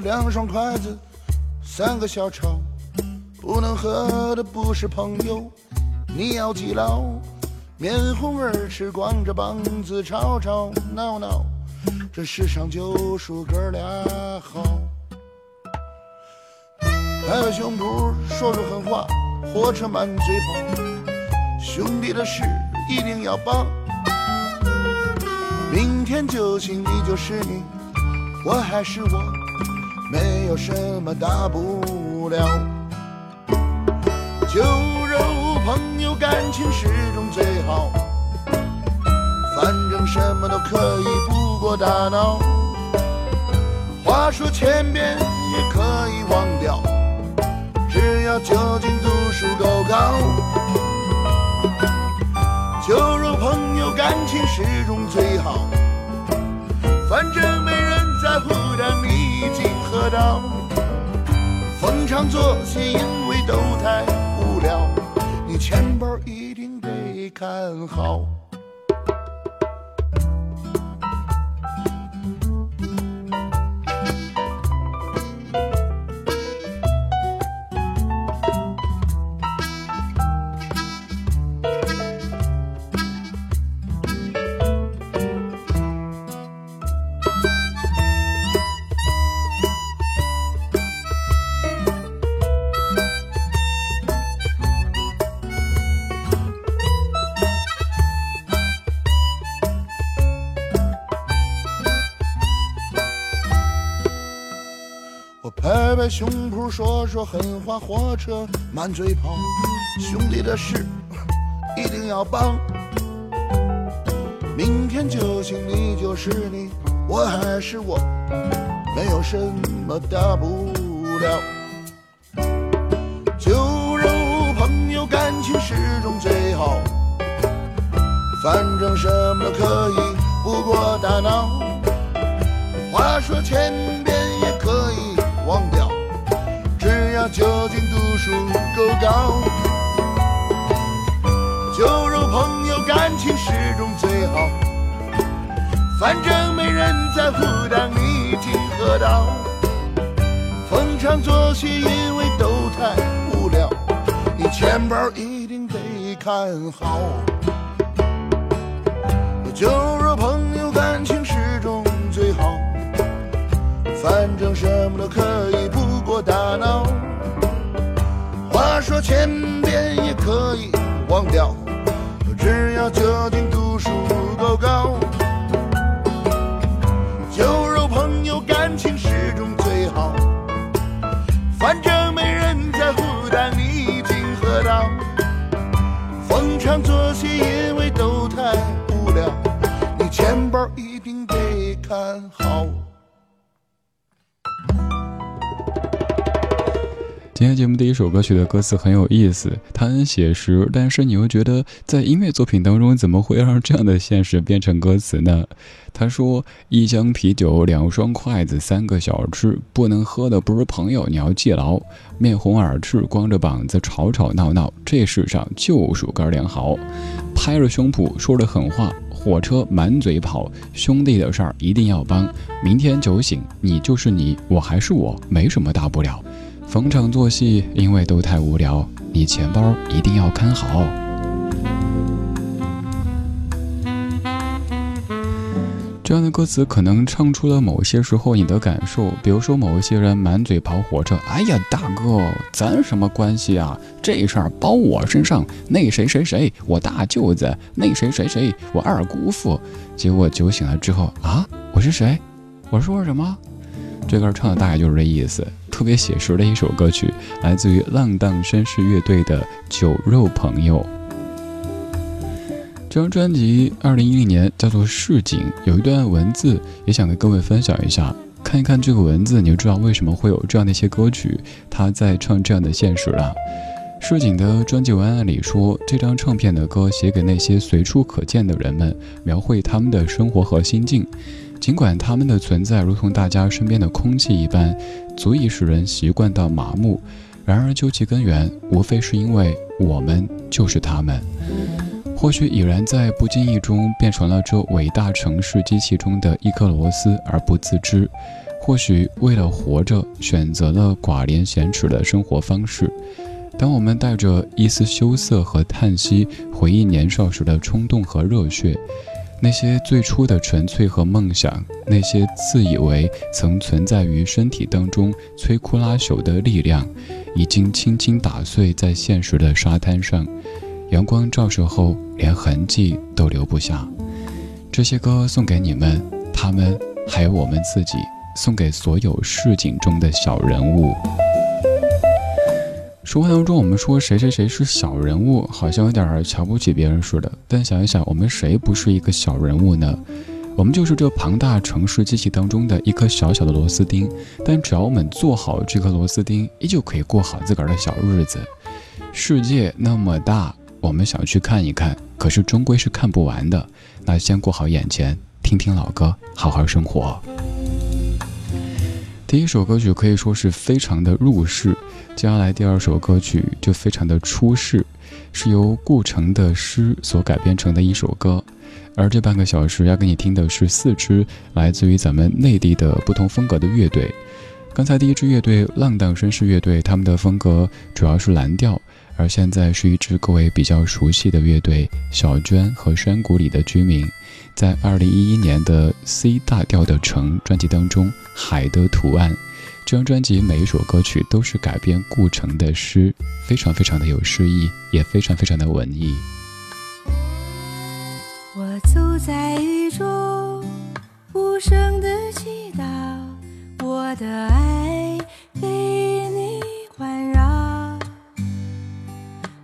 两双筷子，三个小炒，不能喝的不是朋友，你要记牢。面红耳赤，光着膀子，吵吵闹闹，这世上就数哥俩好。拍拍胸脯说说狠话，火车满嘴跑，兄弟的事一定要帮。明天就行，你就是你。我还是我，没有什么大不了。酒肉朋友感情始终最好，反正什么都可以不过大脑。话说千遍也可以忘掉，只要酒精度数够高。酒肉朋友感情始终最好，反正没人。在乎的道，逢场作戏，因为都太无聊，你钱包一定得看好。拍拍胸脯说说狠话，火车满嘴跑，兄弟的事一定要帮。明天就行，你就是你，我还是我，没有什么大不了。酒肉朋友感情始终最好，反正什么都可以不过大脑。话说前只要酒精度数够高。酒肉朋友感情始终最好，反正没人在乎当你已经喝到。逢场作戏，因为都太无聊，你钱包一定得看好。酒肉朋友感情始终最好。反正什么都可以不过大脑，千遍也可以忘掉，只要酒精度数够高。酒肉朋友感情始终最好，反正没人在乎当你已经喝到。逢场作戏，因为都太无聊，你钱包一定得看好。今天节目第一首歌曲的歌词很有意思，它很写实，但是你又觉得在音乐作品当中怎么会让这样的现实变成歌词呢？他说：“一箱啤酒，两双筷子，三个小吃，不能喝的不是朋友，你要记牢。面红耳赤，光着膀子，吵吵闹闹，这世上就数哥俩好。拍着胸脯说着狠话，火车满嘴跑，兄弟的事儿一定要帮。明天酒醒，你就是你，我还是我，没什么大不了。”逢场作戏，因为都太无聊，你钱包一定要看好。这样的歌词可能唱出了某些时候你的感受，比如说某一些人满嘴跑火车，哎呀，大哥，咱什么关系啊？这事儿包我身上，那谁谁谁，我大舅子，那谁谁谁，我二姑父。结果酒醒了之后啊，我是谁？我说什么？这歌唱的大概就是这意思，特别写实的一首歌曲，来自于浪荡绅士乐队的《酒肉朋友》。这张专辑二零一零年叫做《市井》，有一段文字也想跟各位分享一下。看一看这个文字，你就知道为什么会有这样的一些歌曲，他在唱这样的现实了。市井的专辑文案里说，这张唱片的歌写给那些随处可见的人们，描绘他们的生活和心境。尽管他们的存在如同大家身边的空气一般，足以使人习惯到麻木，然而究其根源，无非是因为我们就是他们。或许已然在不经意中变成了这伟大城市机器中的一颗螺丝而不自知；或许为了活着，选择了寡廉鲜耻的生活方式。当我们带着一丝羞涩和叹息，回忆年少时的冲动和热血，那些最初的纯粹和梦想，那些自以为曾存在于身体当中摧枯拉朽的力量，已经轻轻打碎在现实的沙滩上。阳光照射后，连痕迹都留不下。这些歌送给你们，他们还有我们自己，送给所有市井中的小人物。说话当中，我们说谁谁谁是小人物，好像有点瞧不起别人似的。但想一想，我们谁不是一个小人物呢？我们就是这庞大城市机器当中的一颗小小的螺丝钉。但只要我们做好这颗螺丝钉，依旧可以过好自个儿的小日子。世界那么大。我们想去看一看，可是终归是看不完的。那先过好眼前，听听老歌，好好生活。第一首歌曲可以说是非常的入世，接下来第二首歌曲就非常的出世，是由顾城的诗所改编成的一首歌。而这半个小时要给你听的是四支来自于咱们内地的不同风格的乐队。刚才第一支乐队浪荡绅士乐队，他们的风格主要是蓝调。而现在是一支各位比较熟悉的乐队小娟和山谷里的居民，在二零一一年的 C 大调的城专辑当中，《海的图案》这张专辑每一首歌曲都是改编顾城的诗，非常非常的有诗意，也非常非常的文艺。我走在雨中，无声的祈祷，我的爱被你环绕。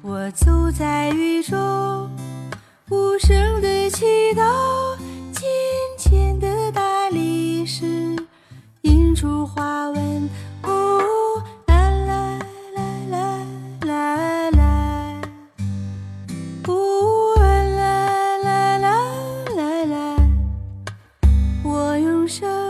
我走在雨中，无声的祈祷，浅浅的大理石映出花纹。哦，啦啦啦啦啦啦。我用生命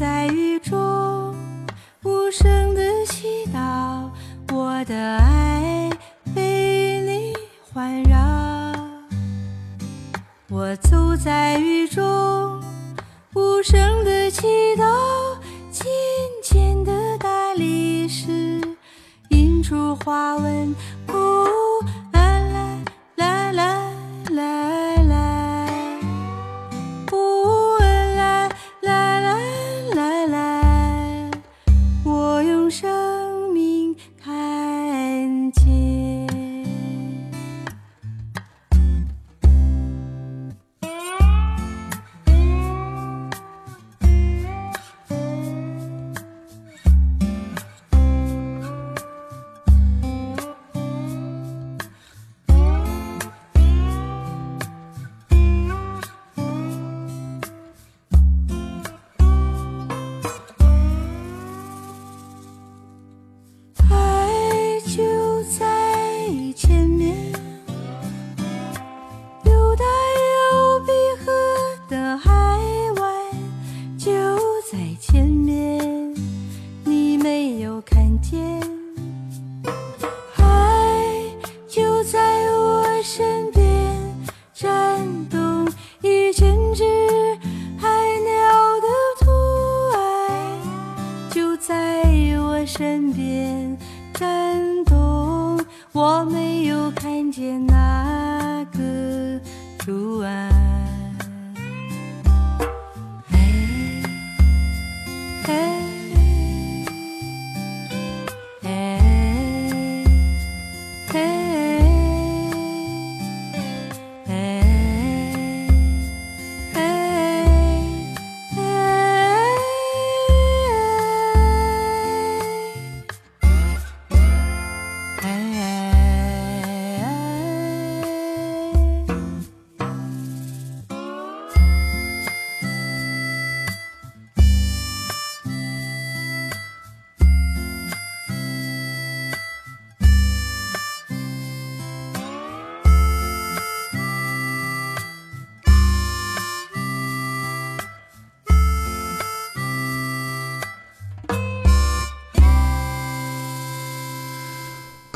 在雨中无声的祈祷，我的爱被你环绕。我走在雨中无声的祈祷，金钱的大理石映出花纹。在我身边感动我没有看见那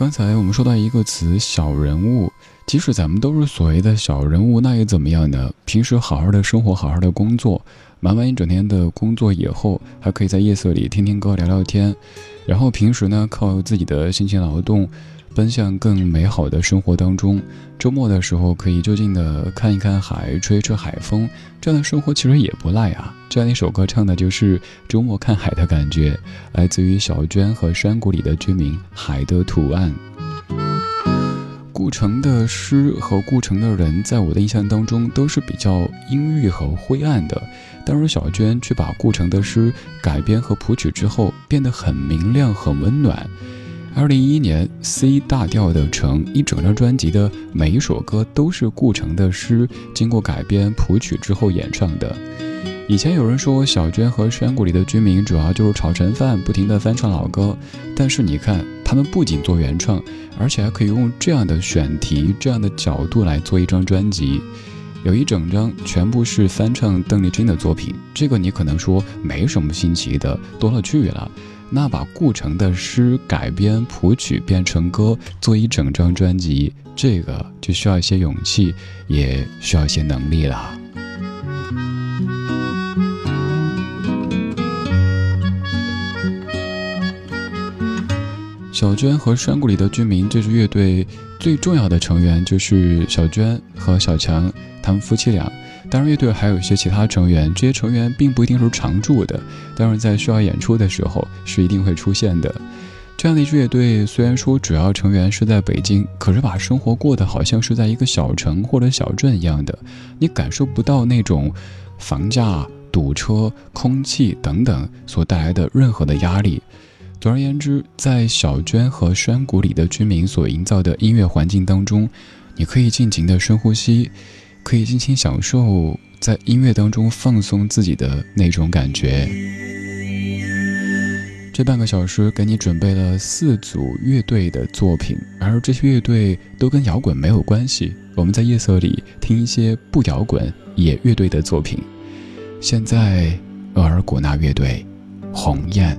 刚才我们说到一个词“小人物”，即使咱们都是所谓的小人物，那又怎么样呢？平时好好的生活，好好的工作，忙完一整天的工作以后，还可以在夜色里听听歌、聊聊天，然后平时呢，靠自己的辛勤劳动。奔向更美好的生活当中，周末的时候可以就近的看一看海，吹吹海风，这样的生活其实也不赖啊。这样一首歌唱的就是周末看海的感觉，来自于小娟和山谷里的居民《海的图案》。顾城的诗和顾城的人，在我的印象当中都是比较阴郁和灰暗的，但是小娟却把顾城的诗改编和谱曲之后，变得很明亮、很温暖。二零一一年，C 大调的城一整张专辑的每一首歌都是顾城的诗，经过改编谱曲之后演唱的。以前有人说小娟和山谷里的居民主要就是炒成饭，不停的翻唱老歌，但是你看，他们不仅做原创，而且还可以用这样的选题、这样的角度来做一张专辑，有一整张全部是翻唱邓丽君的作品。这个你可能说没什么新奇的，多了去了。那把顾城的诗改编谱曲变成歌，做一整张专辑，这个就需要一些勇气，也需要一些能力了。小娟和山谷里的居民这支乐队最重要的成员就是小娟和小强，他们夫妻俩。当然，乐队还有一些其他成员，这些成员并不一定是常驻的，但是在需要演出的时候是一定会出现的。这样的一支乐队，虽然说主要成员是在北京，可是把生活过得好像是在一个小城或者小镇一样的，你感受不到那种房价、堵车、空气等等所带来的任何的压力。总而言之，在小娟和山谷里的居民所营造的音乐环境当中，你可以尽情的深呼吸。可以尽情享受在音乐当中放松自己的那种感觉。这半个小时给你准备了四组乐队的作品，而这些乐队都跟摇滚没有关系。我们在夜色里听一些不摇滚也乐队的作品。现在，额尔古纳乐队，《鸿雁》。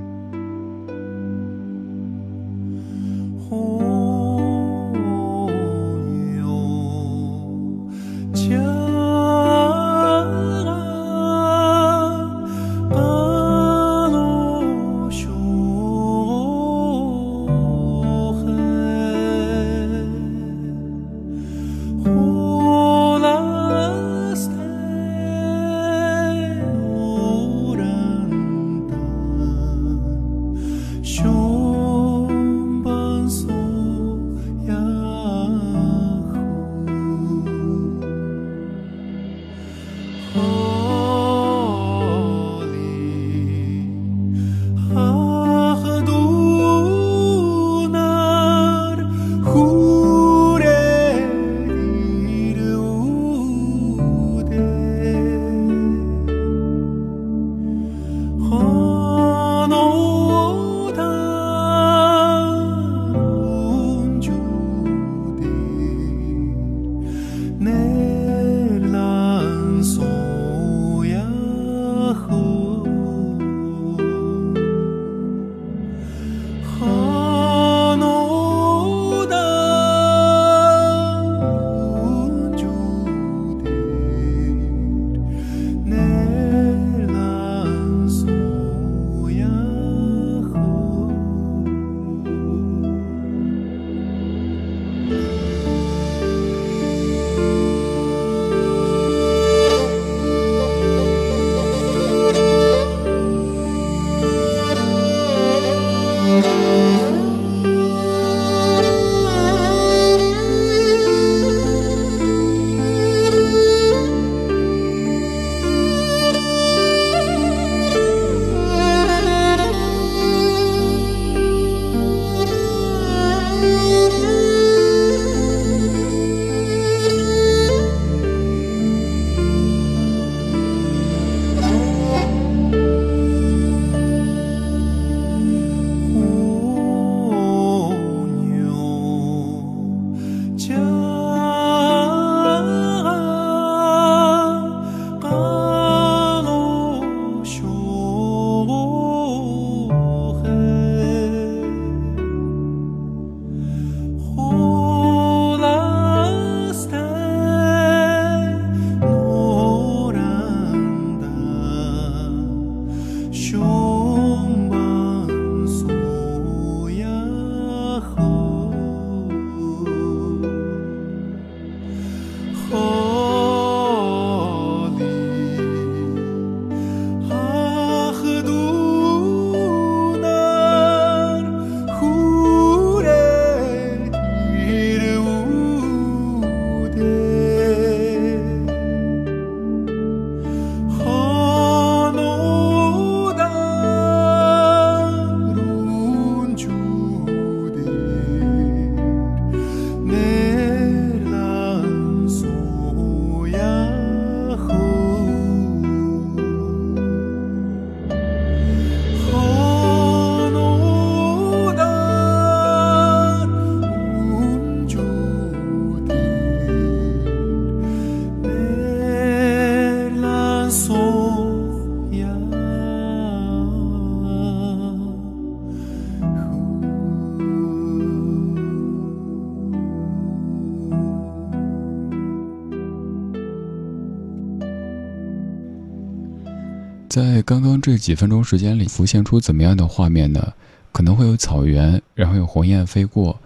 在刚刚这几分钟时间里，浮现出怎么样的画面呢？可能会有草原，然后有鸿雁飞过，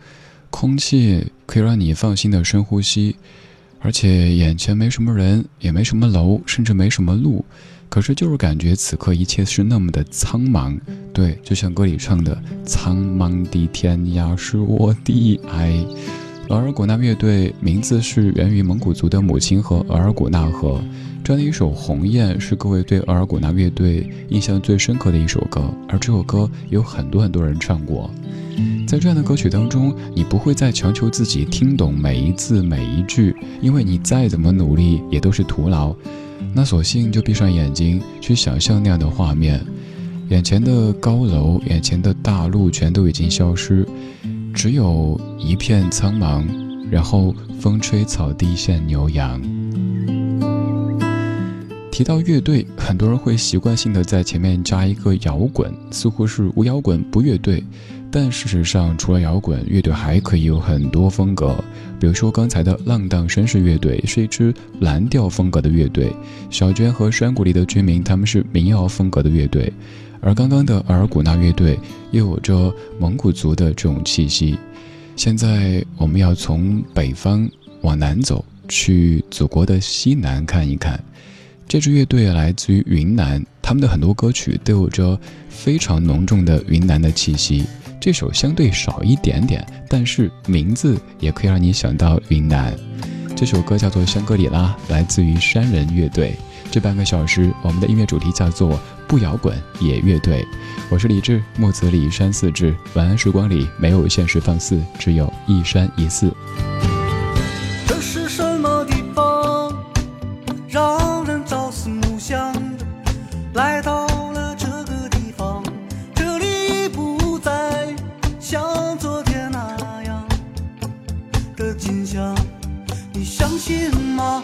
空气可以让你放心的深呼吸，而且眼前没什么人，也没什么楼，甚至没什么路，可是就是感觉此刻一切是那么的苍茫。对，就像歌里唱的：“苍茫的天涯是我的爱。”额尔古纳乐队名字是源于蒙古族的母亲河额尔古纳河。这样的一首《鸿雁》是各位对额尔古纳乐队印象最深刻的一首歌，而这首歌有很多很多人唱过。在这样的歌曲当中，你不会再强求自己听懂每一字每一句，因为你再怎么努力也都是徒劳。那索性就闭上眼睛，去想象那样的画面：眼前的高楼，眼前的大路全都已经消失。只有一片苍茫，然后风吹草低见牛羊。提到乐队，很多人会习惯性的在前面加一个摇滚，似乎是无摇滚不乐队。但事实上，除了摇滚，乐队还可以有很多风格。比如说刚才的浪荡绅士乐队是一支蓝调风格的乐队，小娟和山谷里的居民他们是民谣风格的乐队。而刚刚的额尔古纳乐队又有着蒙古族的这种气息。现在我们要从北方往南走，去祖国的西南看一看。这支乐队来自于云南，他们的很多歌曲都有着非常浓重的云南的气息。这首相对少一点点，但是名字也可以让你想到云南。这首歌叫做《香格里拉》，来自于山人乐队。这半个小时，我们的音乐主题叫做“不摇滚也乐队”。我是李志，木子李山四志。晚安时光里没有现实放肆，只有一山一寺。的景象。你相信吗？